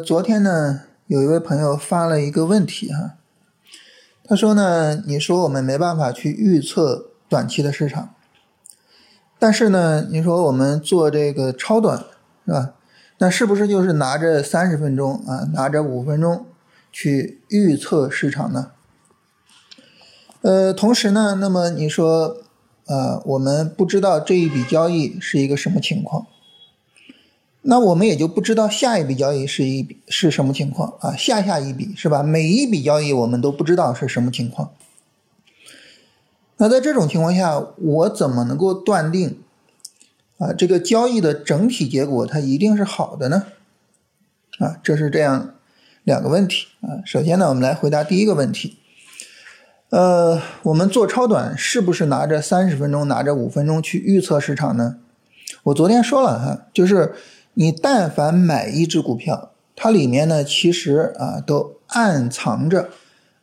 昨天呢，有一位朋友发了一个问题哈，他说呢，你说我们没办法去预测短期的市场，但是呢，你说我们做这个超短是吧？那是不是就是拿着三十分钟啊，拿着五分钟去预测市场呢？呃，同时呢，那么你说，呃，我们不知道这一笔交易是一个什么情况。那我们也就不知道下一笔交易是一笔是什么情况啊，下下一笔是吧？每一笔交易我们都不知道是什么情况。那在这种情况下，我怎么能够断定啊这个交易的整体结果它一定是好的呢？啊，这是这样两个问题啊。首先呢，我们来回答第一个问题。呃，我们做超短是不是拿着三十分钟、拿着五分钟去预测市场呢？我昨天说了哈，就是。你但凡买一只股票，它里面呢其实啊都暗藏着、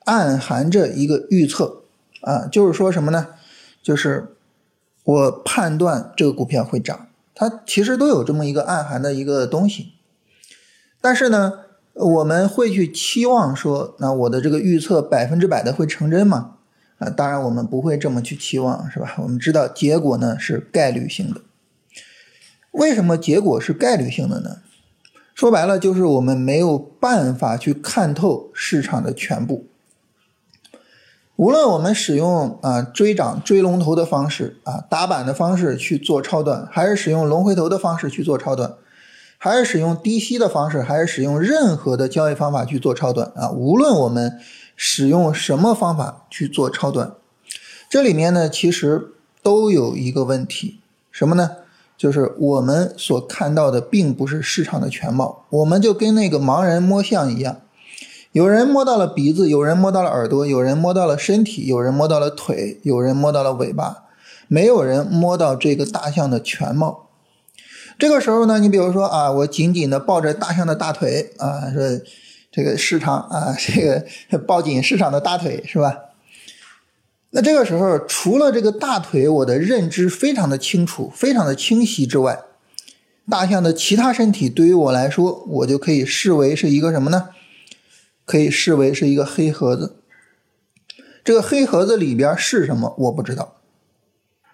暗含着一个预测啊，就是说什么呢？就是我判断这个股票会涨，它其实都有这么一个暗含的一个东西。但是呢，我们会去期望说，那我的这个预测百分之百的会成真吗？啊，当然我们不会这么去期望，是吧？我们知道结果呢是概率性的。为什么结果是概率性的呢？说白了就是我们没有办法去看透市场的全部。无论我们使用啊追涨追龙头的方式啊打板的方式去做超短，还是使用龙回头的方式去做超短，还是使用低吸的方式，还是使用任何的交易方法去做超短啊，无论我们使用什么方法去做超短，这里面呢其实都有一个问题，什么呢？就是我们所看到的并不是市场的全貌，我们就跟那个盲人摸象一样，有人摸到了鼻子，有人摸到了耳朵，有人摸到了身体，有人摸到了腿，有人摸到了尾巴，没有人摸到这个大象的全貌。这个时候呢，你比如说啊，我紧紧的抱着大象的大腿啊，说这个市场啊，这个抱紧市场的大腿是吧？那这个时候，除了这个大腿，我的认知非常的清楚，非常的清晰之外，大象的其他身体对于我来说，我就可以视为是一个什么呢？可以视为是一个黑盒子。这个黑盒子里边是什么？我不知道。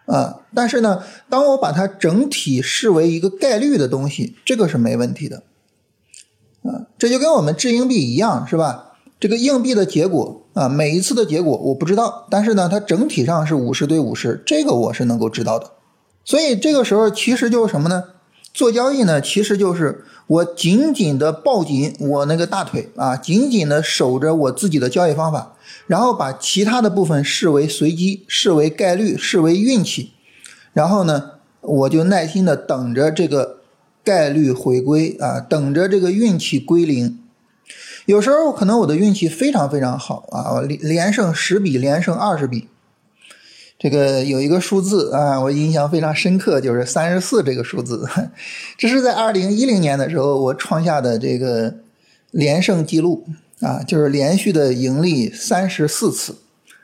啊，但是呢，当我把它整体视为一个概率的东西，这个是没问题的。啊，这就跟我们掷硬币一样，是吧？这个硬币的结果啊，每一次的结果我不知道，但是呢，它整体上是五十对五十，这个我是能够知道的。所以这个时候其实就是什么呢？做交易呢，其实就是我紧紧的抱紧我那个大腿啊，紧紧的守着我自己的交易方法，然后把其他的部分视为随机，视为概率，视为运气，然后呢，我就耐心的等着这个概率回归啊，等着这个运气归零。有时候可能我的运气非常非常好啊，我连连胜十笔，连胜二十笔。这个有一个数字啊，我印象非常深刻，就是三十四这个数字。这是在二零一零年的时候我创下的这个连胜记录啊，就是连续的盈利三十四次。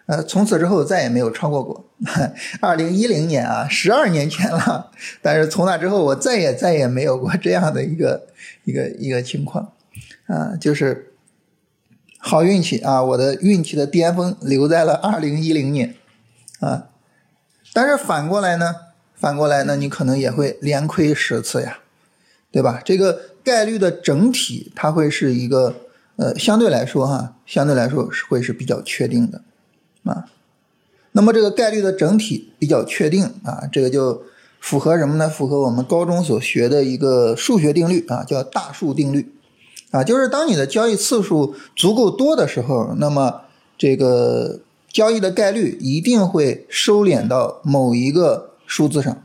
呃，从此之后再也没有超过过。二零一零年啊，十二年前了，但是从那之后我再也再也没有过这样的一个一个一个情况啊，就是。好运气啊！我的运气的巅峰留在了二零一零年，啊，但是反过来呢？反过来呢？你可能也会连亏十次呀，对吧？这个概率的整体它会是一个呃，相对来说哈，相对来说是会是比较确定的啊。那么这个概率的整体比较确定啊，这个就符合什么呢？符合我们高中所学的一个数学定律啊，叫大数定律。啊，就是当你的交易次数足够多的时候，那么这个交易的概率一定会收敛到某一个数字上。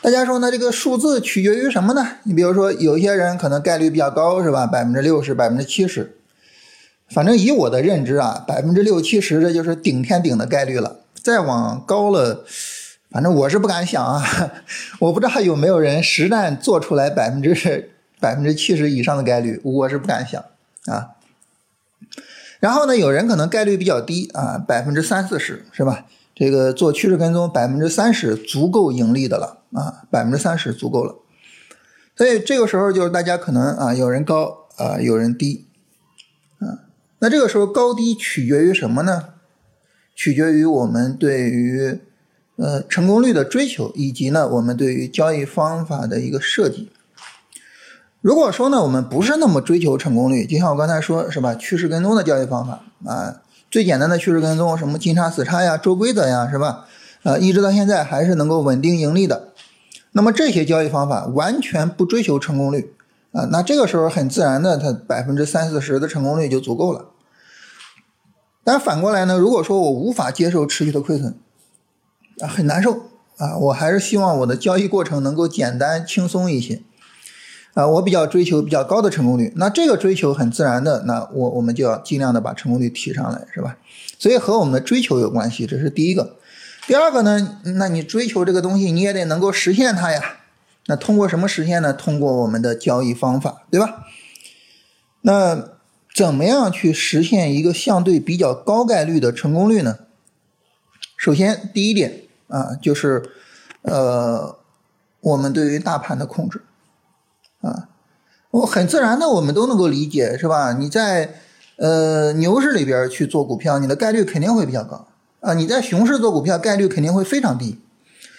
大家说呢？这个数字取决于什么呢？你比如说，有些人可能概率比较高，是吧？百分之六十、百分之七十。反正以我的认知啊，百分之六七十这就是顶天顶的概率了。再往高了，反正我是不敢想啊。我不知道有没有人实战做出来百分之。百分之七十以上的概率，我是不敢想啊。然后呢，有人可能概率比较低啊，百分之三四十是吧？这个做趋势跟踪，百分之三十足够盈利的了啊，百分之三十足够了。所以这个时候就是大家可能啊，有人高啊有人低，啊，那这个时候高低取决于什么呢？取决于我们对于呃成功率的追求，以及呢我们对于交易方法的一个设计。如果说呢我们不是那么追求成功率，就像我刚才说是吧，趋势跟踪的交易方法啊，最简单的趋势跟踪，什么金叉死叉呀、周规则呀，是吧？呃，一直到现在还是能够稳定盈利的。那么这些交易方法完全不追求成功率啊，那这个时候很自然的，它百分之三四十的成功率就足够了。但反过来呢，如果说我无法接受持续的亏损啊，很难受啊，我还是希望我的交易过程能够简单轻松一些啊，我比较追求比较高的成功率。那这个追求很自然的，那我我们就要尽量的把成功率提上来，是吧？所以和我们的追求有关系，这是第一个。第二个呢，那你追求这个东西，你也得能够实现它呀。那通过什么实现呢？通过我们的交易方法，对吧？那怎么样去实现一个相对比较高概率的成功率呢？首先，第一点啊，就是呃，我们对于大盘的控制啊，我很自然的，我们都能够理解，是吧？你在呃牛市里边去做股票，你的概率肯定会比较高。啊，你在熊市做股票概率肯定会非常低。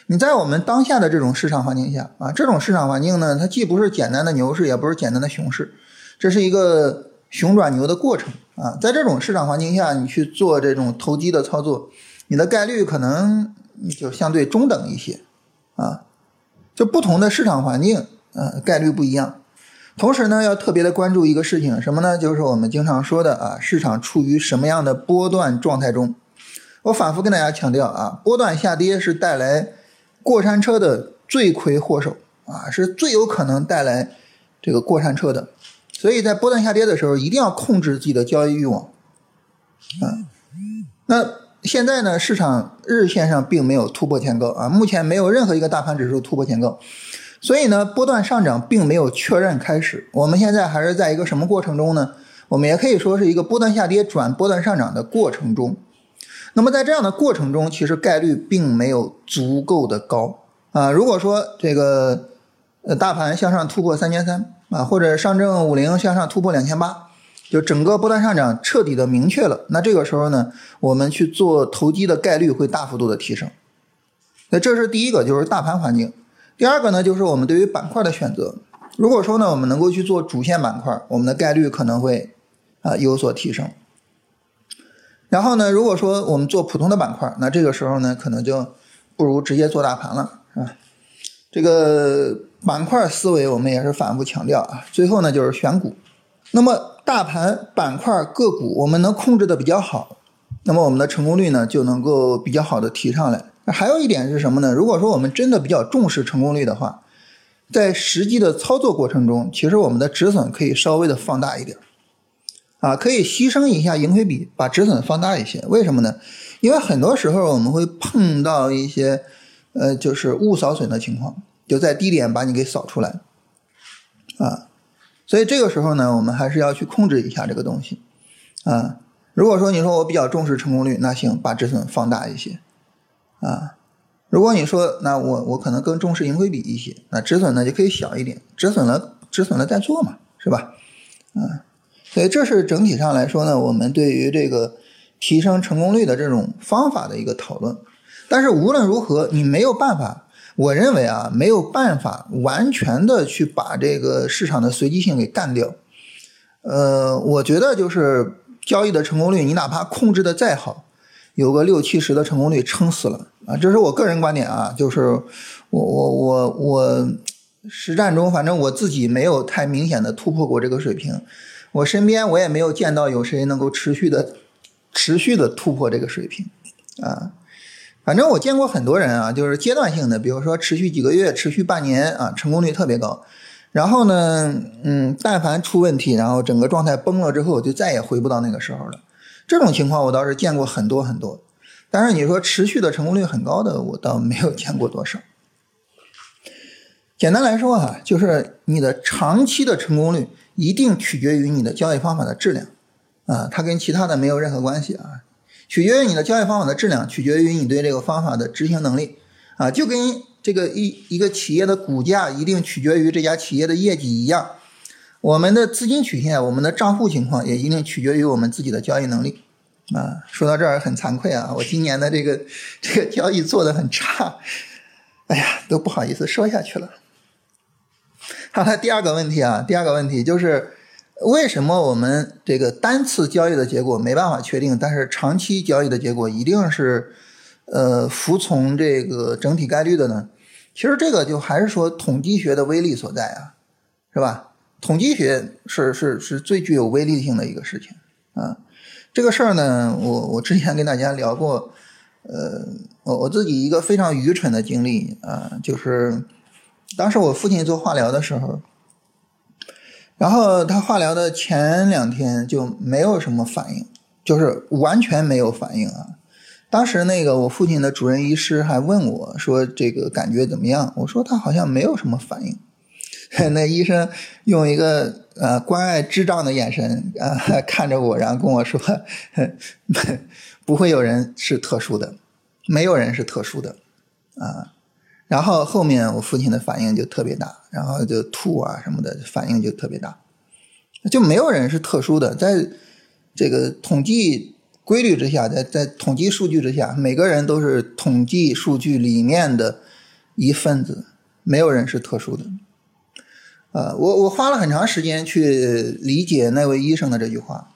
你在我们当下的这种市场环境下啊，这种市场环境呢，它既不是简单的牛市，也不是简单的熊市，这是一个熊转牛的过程啊。在这种市场环境下，你去做这种投机的操作，你的概率可能就相对中等一些啊。就不同的市场环境，呃，概率不一样。同时呢，要特别的关注一个事情，什么呢？就是我们经常说的啊，市场处于什么样的波段状态中。我反复跟大家强调啊，波段下跌是带来过山车的罪魁祸首啊，是最有可能带来这个过山车的。所以在波段下跌的时候，一定要控制自己的交易欲望啊。那现在呢，市场日线上并没有突破前高啊，目前没有任何一个大盘指数突破前高，所以呢，波段上涨并没有确认开始。我们现在还是在一个什么过程中呢？我们也可以说是一个波段下跌转波段上涨的过程中。那么在这样的过程中，其实概率并没有足够的高啊。如果说这个呃大盘向上突破三千三啊，或者上证五零向上突破两千八，就整个波段上涨彻底的明确了，那这个时候呢，我们去做投机的概率会大幅度的提升。那这是第一个，就是大盘环境。第二个呢，就是我们对于板块的选择。如果说呢，我们能够去做主线板块，我们的概率可能会啊有所提升。然后呢，如果说我们做普通的板块，那这个时候呢，可能就不如直接做大盘了，是吧？这个板块思维我们也是反复强调啊。最后呢，就是选股。那么大盘、板块、个股，我们能控制的比较好，那么我们的成功率呢，就能够比较好的提上来。还有一点是什么呢？如果说我们真的比较重视成功率的话，在实际的操作过程中，其实我们的止损可以稍微的放大一点。啊，可以牺牲一下盈亏比，把止损放大一些。为什么呢？因为很多时候我们会碰到一些，呃，就是误扫损的情况，就在低点把你给扫出来，啊，所以这个时候呢，我们还是要去控制一下这个东西，啊，如果说你说我比较重视成功率，那行，把止损放大一些，啊，如果你说那我我可能更重视盈亏比一些，那止损呢就可以小一点，止损了止损了再做嘛，是吧？啊。所以这是整体上来说呢，我们对于这个提升成功率的这种方法的一个讨论。但是无论如何，你没有办法，我认为啊，没有办法完全的去把这个市场的随机性给干掉。呃，我觉得就是交易的成功率，你哪怕控制的再好，有个六七十的成功率撑死了啊，这是我个人观点啊，就是我我我我实战中，反正我自己没有太明显的突破过这个水平。我身边我也没有见到有谁能够持续的、持续的突破这个水平，啊，反正我见过很多人啊，就是阶段性的，比如说持续几个月、持续半年啊，成功率特别高，然后呢，嗯，但凡出问题，然后整个状态崩了之后，就再也回不到那个时候了。这种情况我倒是见过很多很多，但是你说持续的成功率很高的，我倒没有见过多少。简单来说哈，就是你的长期的成功率。一定取决于你的交易方法的质量，啊，它跟其他的没有任何关系啊，取决于你的交易方法的质量，取决于你对这个方法的执行能力，啊，就跟这个一一个企业的股价一定取决于这家企业的业绩一样，我们的资金曲线，我们的账户情况也一定取决于我们自己的交易能力啊。说到这儿很惭愧啊，我今年的这个这个交易做的很差，哎呀，都不好意思说下去了。好了，第二个问题啊，第二个问题就是为什么我们这个单次交易的结果没办法确定，但是长期交易的结果一定是呃服从这个整体概率的呢？其实这个就还是说统计学的威力所在啊，是吧？统计学是是是最具有威力性的一个事情啊。这个事儿呢，我我之前跟大家聊过，呃，我我自己一个非常愚蠢的经历啊，就是当时我父亲做化疗的时候，然后他化疗的前两天就没有什么反应，就是完全没有反应啊。当时那个我父亲的主任医师还问我说：“这个感觉怎么样？”我说：“他好像没有什么反应。” 那医生用一个呃关爱智障的眼神啊看着我，然后跟我说：“ 不会有人是特殊的，没有人是特殊的啊。”然后后面我父亲的反应就特别大，然后就吐啊什么的，反应就特别大，就没有人是特殊的，在这个统计规律之下，在在统计数据之下，每个人都是统计数据里面的一份子，没有人是特殊的。呃，我我花了很长时间去理解那位医生的这句话。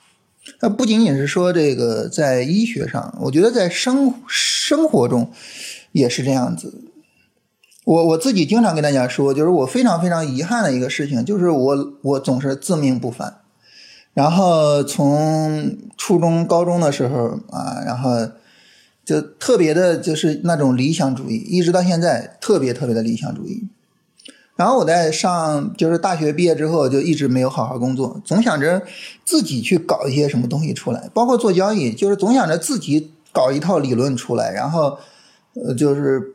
他不仅仅是说这个在医学上，我觉得在生生活中也是这样子。我我自己经常跟大家说，就是我非常非常遗憾的一个事情，就是我我总是自命不凡。然后从初中、高中的时候啊，然后就特别的就是那种理想主义，一直到现在特别特别的理想主义。然后我在上就是大学毕业之后，就一直没有好好工作，总想着自己去搞一些什么东西出来，包括做交易，就是总想着自己搞一套理论出来，然后呃，就是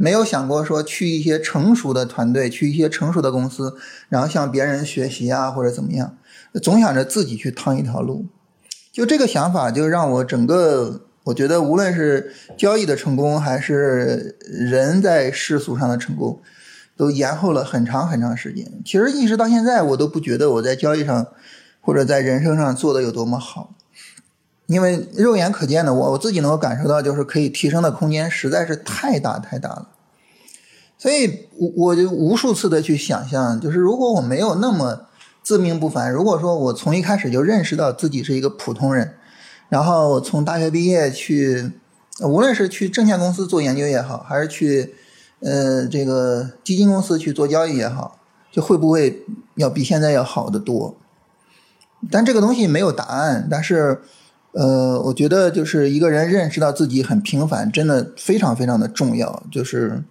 没有想过说去一些成熟的团队，去一些成熟的公司，然后向别人学习啊，或者怎么样，总想着自己去趟一条路。就这个想法，就让我整个我觉得，无论是交易的成功，还是人在世俗上的成功。都延后了很长很长时间。其实一直到现在，我都不觉得我在交易上或者在人生上做的有多么好，因为肉眼可见的，我我自己能够感受到，就是可以提升的空间实在是太大太大了。所以，我我就无数次的去想象，就是如果我没有那么自命不凡，如果说我从一开始就认识到自己是一个普通人，然后从大学毕业去，无论是去证券公司做研究也好，还是去。呃，这个基金公司去做交易也好，就会不会要比现在要好得多？但这个东西没有答案。但是，呃，我觉得就是一个人认识到自己很平凡，真的非常非常的重要，就是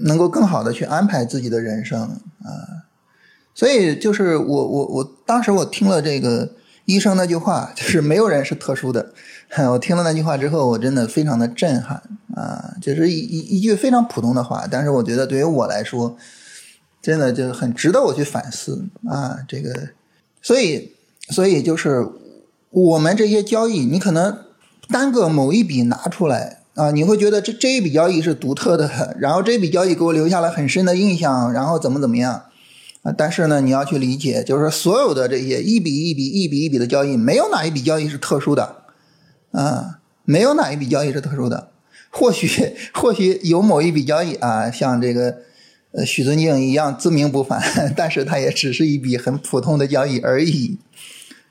能够更好的去安排自己的人生啊。所以，就是我我我当时我听了这个医生那句话，就是没有人是特殊的。我听了那句话之后，我真的非常的震撼啊！就是一一一句非常普通的话，但是我觉得对于我来说，真的就很值得我去反思啊！这个，所以，所以就是我们这些交易，你可能单个某一笔拿出来啊，你会觉得这这一笔交易是独特的，然后这一笔交易给我留下了很深的印象，然后怎么怎么样啊？但是呢，你要去理解，就是所有的这些一笔一笔、一笔一笔的交易，没有哪一笔交易是特殊的。啊，没有哪一笔交易是特殊的，或许或许有某一笔交易啊，像这个呃许尊敬一样自命不凡，但是它也只是一笔很普通的交易而已，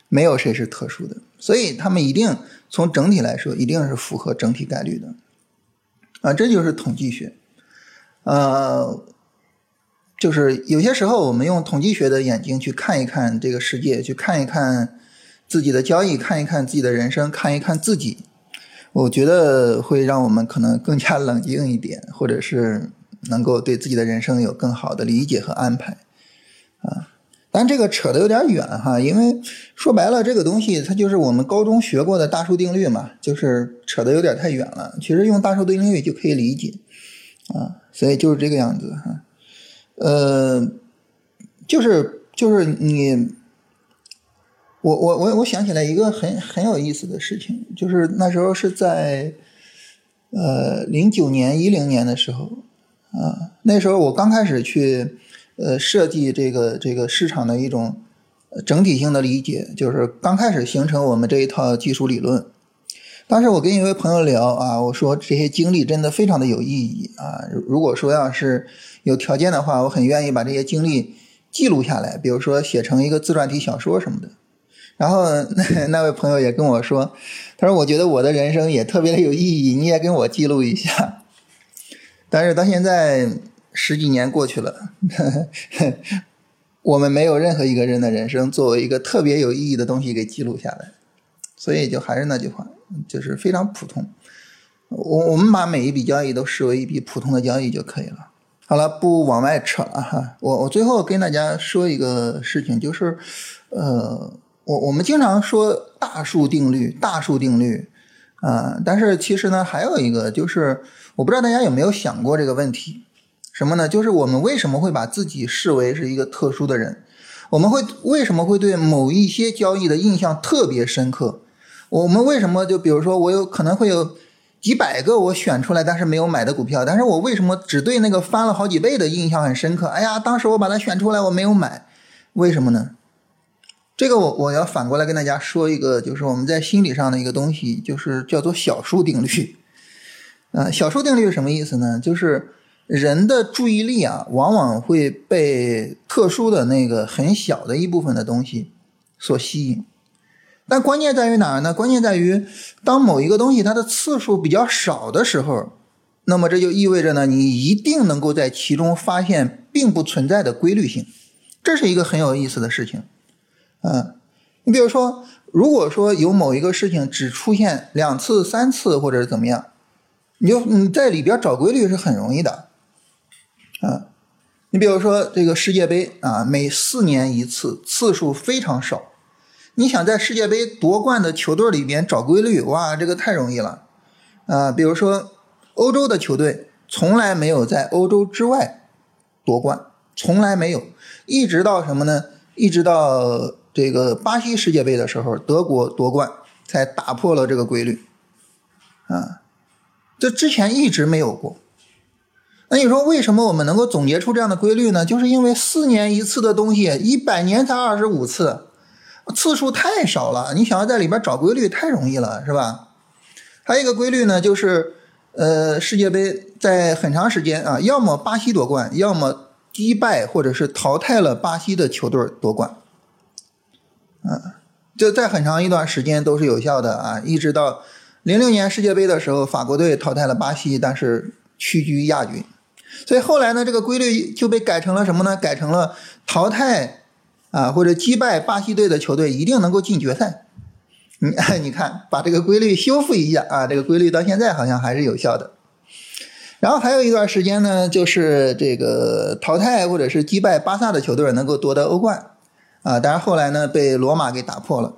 没有谁是特殊的，所以他们一定从整体来说一定是符合整体概率的，啊，这就是统计学，呃，就是有些时候我们用统计学的眼睛去看一看这个世界，去看一看。自己的交易，看一看自己的人生，看一看自己，我觉得会让我们可能更加冷静一点，或者是能够对自己的人生有更好的理解和安排啊。但这个扯得有点远哈，因为说白了，这个东西它就是我们高中学过的大数定律嘛，就是扯得有点太远了。其实用大数定律就可以理解啊，所以就是这个样子哈。呃，就是就是你。我我我我想起来一个很很有意思的事情，就是那时候是在，呃零九年一零年的时候，啊那时候我刚开始去呃设计这个这个市场的一种整体性的理解，就是刚开始形成我们这一套技术理论。当时我跟一位朋友聊啊，我说这些经历真的非常的有意义啊。如果说要是有条件的话，我很愿意把这些经历记录下来，比如说写成一个自传体小说什么的。然后那那位朋友也跟我说，他说我觉得我的人生也特别的有意义，你也跟我记录一下。但是到现在十几年过去了，我们没有任何一个人的人生作为一个特别有意义的东西给记录下来，所以就还是那句话。就是非常普通，我我们把每一笔交易都视为一笔普通的交易就可以了。好了，不往外扯了哈。我我最后跟大家说一个事情，就是，呃，我我们经常说大数定律，大数定律啊，但是其实呢，还有一个就是，我不知道大家有没有想过这个问题，什么呢？就是我们为什么会把自己视为是一个特殊的人？我们会为什么会对某一些交易的印象特别深刻？我们为什么就比如说我有可能会有几百个我选出来但是没有买的股票，但是我为什么只对那个翻了好几倍的印象很深刻？哎呀，当时我把它选出来我没有买，为什么呢？这个我我要反过来跟大家说一个，就是我们在心理上的一个东西，就是叫做小数定律。呃，小数定律是什么意思呢？就是人的注意力啊，往往会被特殊的那个很小的一部分的东西所吸引。但关键在于哪儿呢？关键在于，当某一个东西它的次数比较少的时候，那么这就意味着呢，你一定能够在其中发现并不存在的规律性，这是一个很有意思的事情。嗯，你比如说，如果说有某一个事情只出现两次、三次或者是怎么样，你就你在里边找规律是很容易的。啊，你比如说这个世界杯啊，每四年一次，次数非常少。你想在世界杯夺冠的球队里边找规律，哇，这个太容易了，啊，比如说欧洲的球队从来没有在欧洲之外夺冠，从来没有，一直到什么呢？一直到这个巴西世界杯的时候，德国夺冠才打破了这个规律，啊，这之前一直没有过。那你说为什么我们能够总结出这样的规律呢？就是因为四年一次的东西，一百年才二十五次。次数太少了，你想要在里边找规律太容易了，是吧？还有一个规律呢，就是呃，世界杯在很长时间啊，要么巴西夺冠，要么击败或者是淘汰了巴西的球队夺冠，啊，就在很长一段时间都是有效的啊，一直到零六年世界杯的时候，法国队淘汰了巴西，但是屈居亚军，所以后来呢，这个规律就被改成了什么呢？改成了淘汰。啊，或者击败巴西队的球队一定能够进决赛。你 你看，把这个规律修复一下啊，这个规律到现在好像还是有效的。然后还有一段时间呢，就是这个淘汰或者是击败巴萨的球队能够夺得欧冠啊，但是后来呢被罗马给打破了。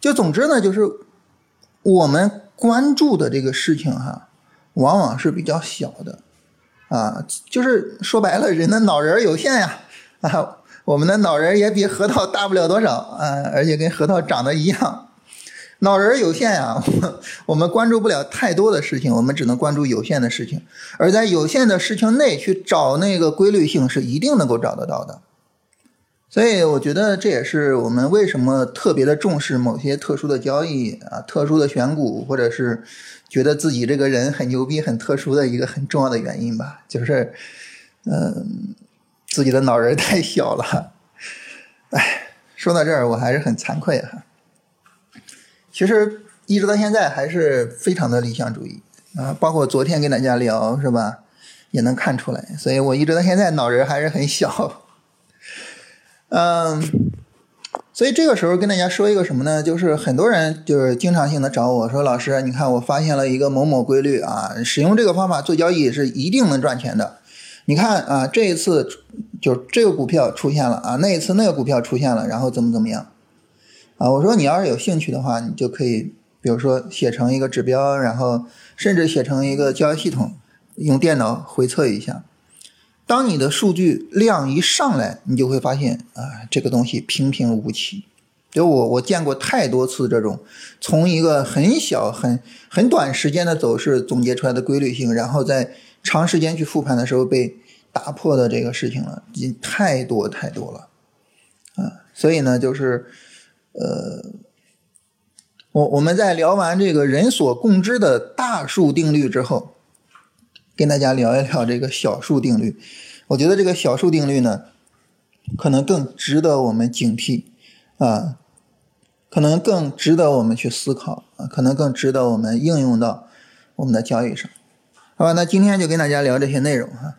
就总之呢，就是我们关注的这个事情哈，往往是比较小的啊，就是说白了，人的脑仁有限呀啊。我们的脑仁也比核桃大不了多少啊，而且跟核桃长得一样。脑仁有限啊，我们关注不了太多的事情，我们只能关注有限的事情。而在有限的事情内去找那个规律性，是一定能够找得到的。所以，我觉得这也是我们为什么特别的重视某些特殊的交易啊、特殊的选股，或者是觉得自己这个人很牛逼、很特殊的一个很重要的原因吧。就是，嗯。自己的脑仁太小了，哎，说到这儿我还是很惭愧哈。其实一直到现在还是非常的理想主义啊，包括昨天跟大家聊是吧，也能看出来，所以我一直到现在脑仁还是很小。嗯，所以这个时候跟大家说一个什么呢？就是很多人就是经常性的找我说，老师，你看我发现了一个某某规律啊，使用这个方法做交易是一定能赚钱的。你看啊，这一次就这个股票出现了啊，那一次那个股票出现了，然后怎么怎么样啊？我说你要是有兴趣的话，你就可以，比如说写成一个指标，然后甚至写成一个交易系统，用电脑回测一下。当你的数据量一上来，你就会发现啊，这个东西平平无奇。就我我见过太多次这种从一个很小很很短时间的走势总结出来的规律性，然后在。长时间去复盘的时候被打破的这个事情了，已经太多太多了啊！所以呢，就是呃，我我们在聊完这个人所共知的大数定律之后，跟大家聊一聊这个小数定律。我觉得这个小数定律呢，可能更值得我们警惕啊，可能更值得我们去思考啊，可能更值得我们应用到我们的交易上。好吧，那今天就跟大家聊这些内容哈。